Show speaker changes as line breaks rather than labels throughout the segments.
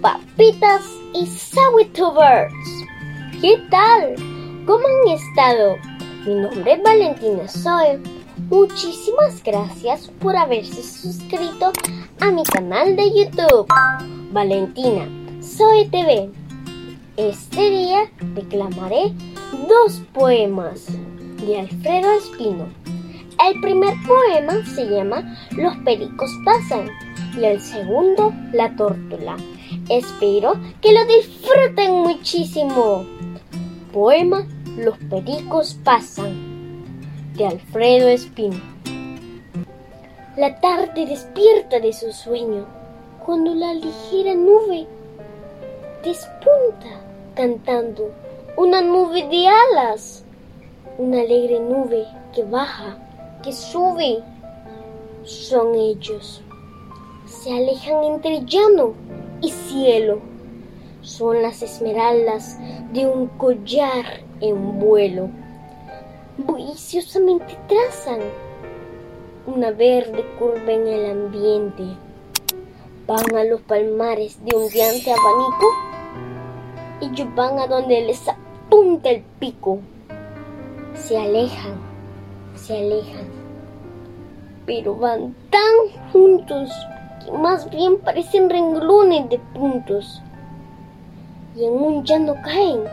papitas y Sawitubers. ¿Qué tal? ¿Cómo han estado? Mi nombre es Valentina Zoe. Muchísimas gracias por haberse suscrito a mi canal de YouTube, Valentina Zoe TV. Este día declamaré dos poemas de Alfredo Espino. El primer poema se llama Los pericos pasan y el segundo La tórtola. Espero que lo disfruten muchísimo. Poema Los pericos pasan de Alfredo Espino. La tarde despierta de su sueño cuando la ligera nube despunta cantando una nube de alas, una alegre nube que baja, que sube. Son ellos. Se alejan entre llano y cielo. Son las esmeraldas de un collar en vuelo. Buiciosamente trazan una verde curva en el ambiente. Van a los palmares de un diante abanico. Ellos van a donde les apunta el pico. Se alejan, se alejan. Pero van tan juntos más bien parecen renglones de puntos y en un llano caen,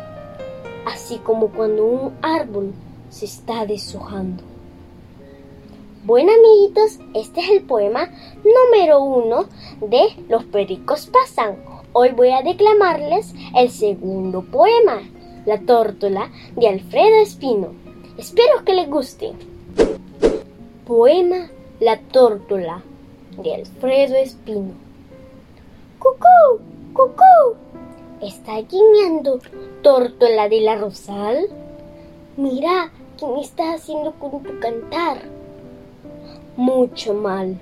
así como cuando un árbol se está deshojando. Bueno amiguitos, este es el poema número uno de Los Pericos Pasan. Hoy voy a declamarles el segundo poema, La Tórtola, de Alfredo Espino. Espero que les guste. Poema La Tórtola de Alfredo Espino. ¡Cucú! ¡Cucú! ¿Está guiñando Tórtola de la Rosal? Mira, ¿qué me estás haciendo con tu cantar? Mucho mal.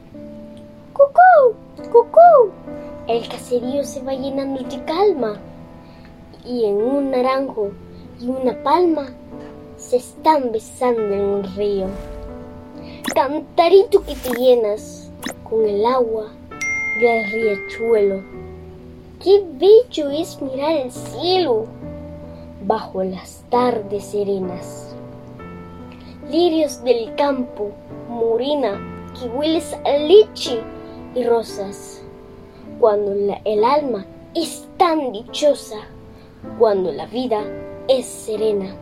¡Cucú! ¡Cucú! El caserío se va llenando de calma y en un naranjo y una palma se están besando en un río. Cantarito que te llenas con el agua del riachuelo. Qué bello es mirar el cielo bajo las tardes serenas. Lirios del campo, morena, que hueles a leche y rosas. Cuando el alma es tan dichosa, cuando la vida es serena.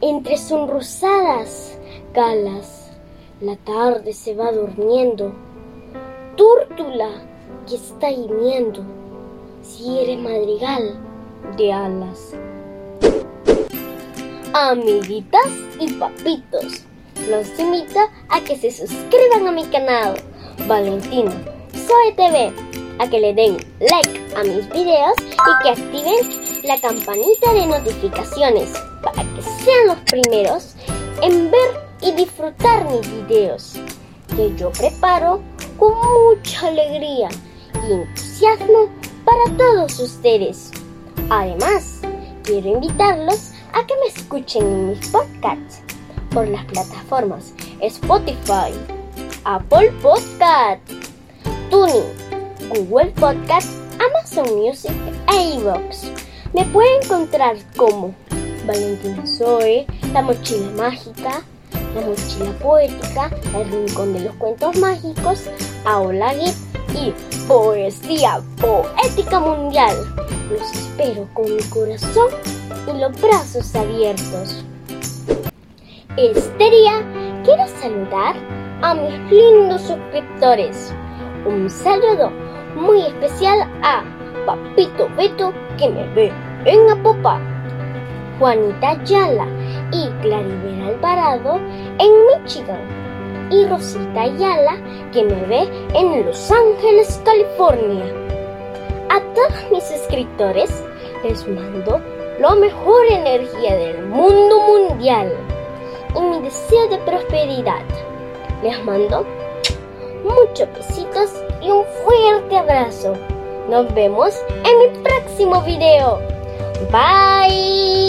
Entre sonrosadas galas la tarde se va durmiendo. Túrtula que está gimiendo. Si eres madrigal de alas. Amiguitas y papitos, los invito a que se suscriban a mi canal Valentina Soy TV, a que le den like a mis videos y que activen la campanita de notificaciones para que sean los primeros en ver y disfrutar mis videos que yo preparo con mucha alegría y entusiasmo para todos ustedes. Además, quiero invitarlos a que me escuchen en mis podcasts por las plataformas Spotify, Apple Podcast, Tuning, Google Podcast, Amazon Music e iVoox. Me pueden encontrar como Valentina Zoe, La Mochila Mágica, la mochila poética, el rincón de los cuentos mágicos, Aula y Poesía Poética Mundial. Los espero con mi corazón y los brazos abiertos. Este día quiero saludar a mis lindos suscriptores. Un saludo muy especial a Papito Beto que me ve en Apopa, Juanita Yala y Claribel Alvarado en Michigan y Rosita Ayala que me ve en Los Ángeles, California. A todos mis suscriptores les mando la mejor energía del mundo mundial y mi deseo de prosperidad. Les mando muchos besitos y un fuerte abrazo. Nos vemos en mi próximo video. Bye.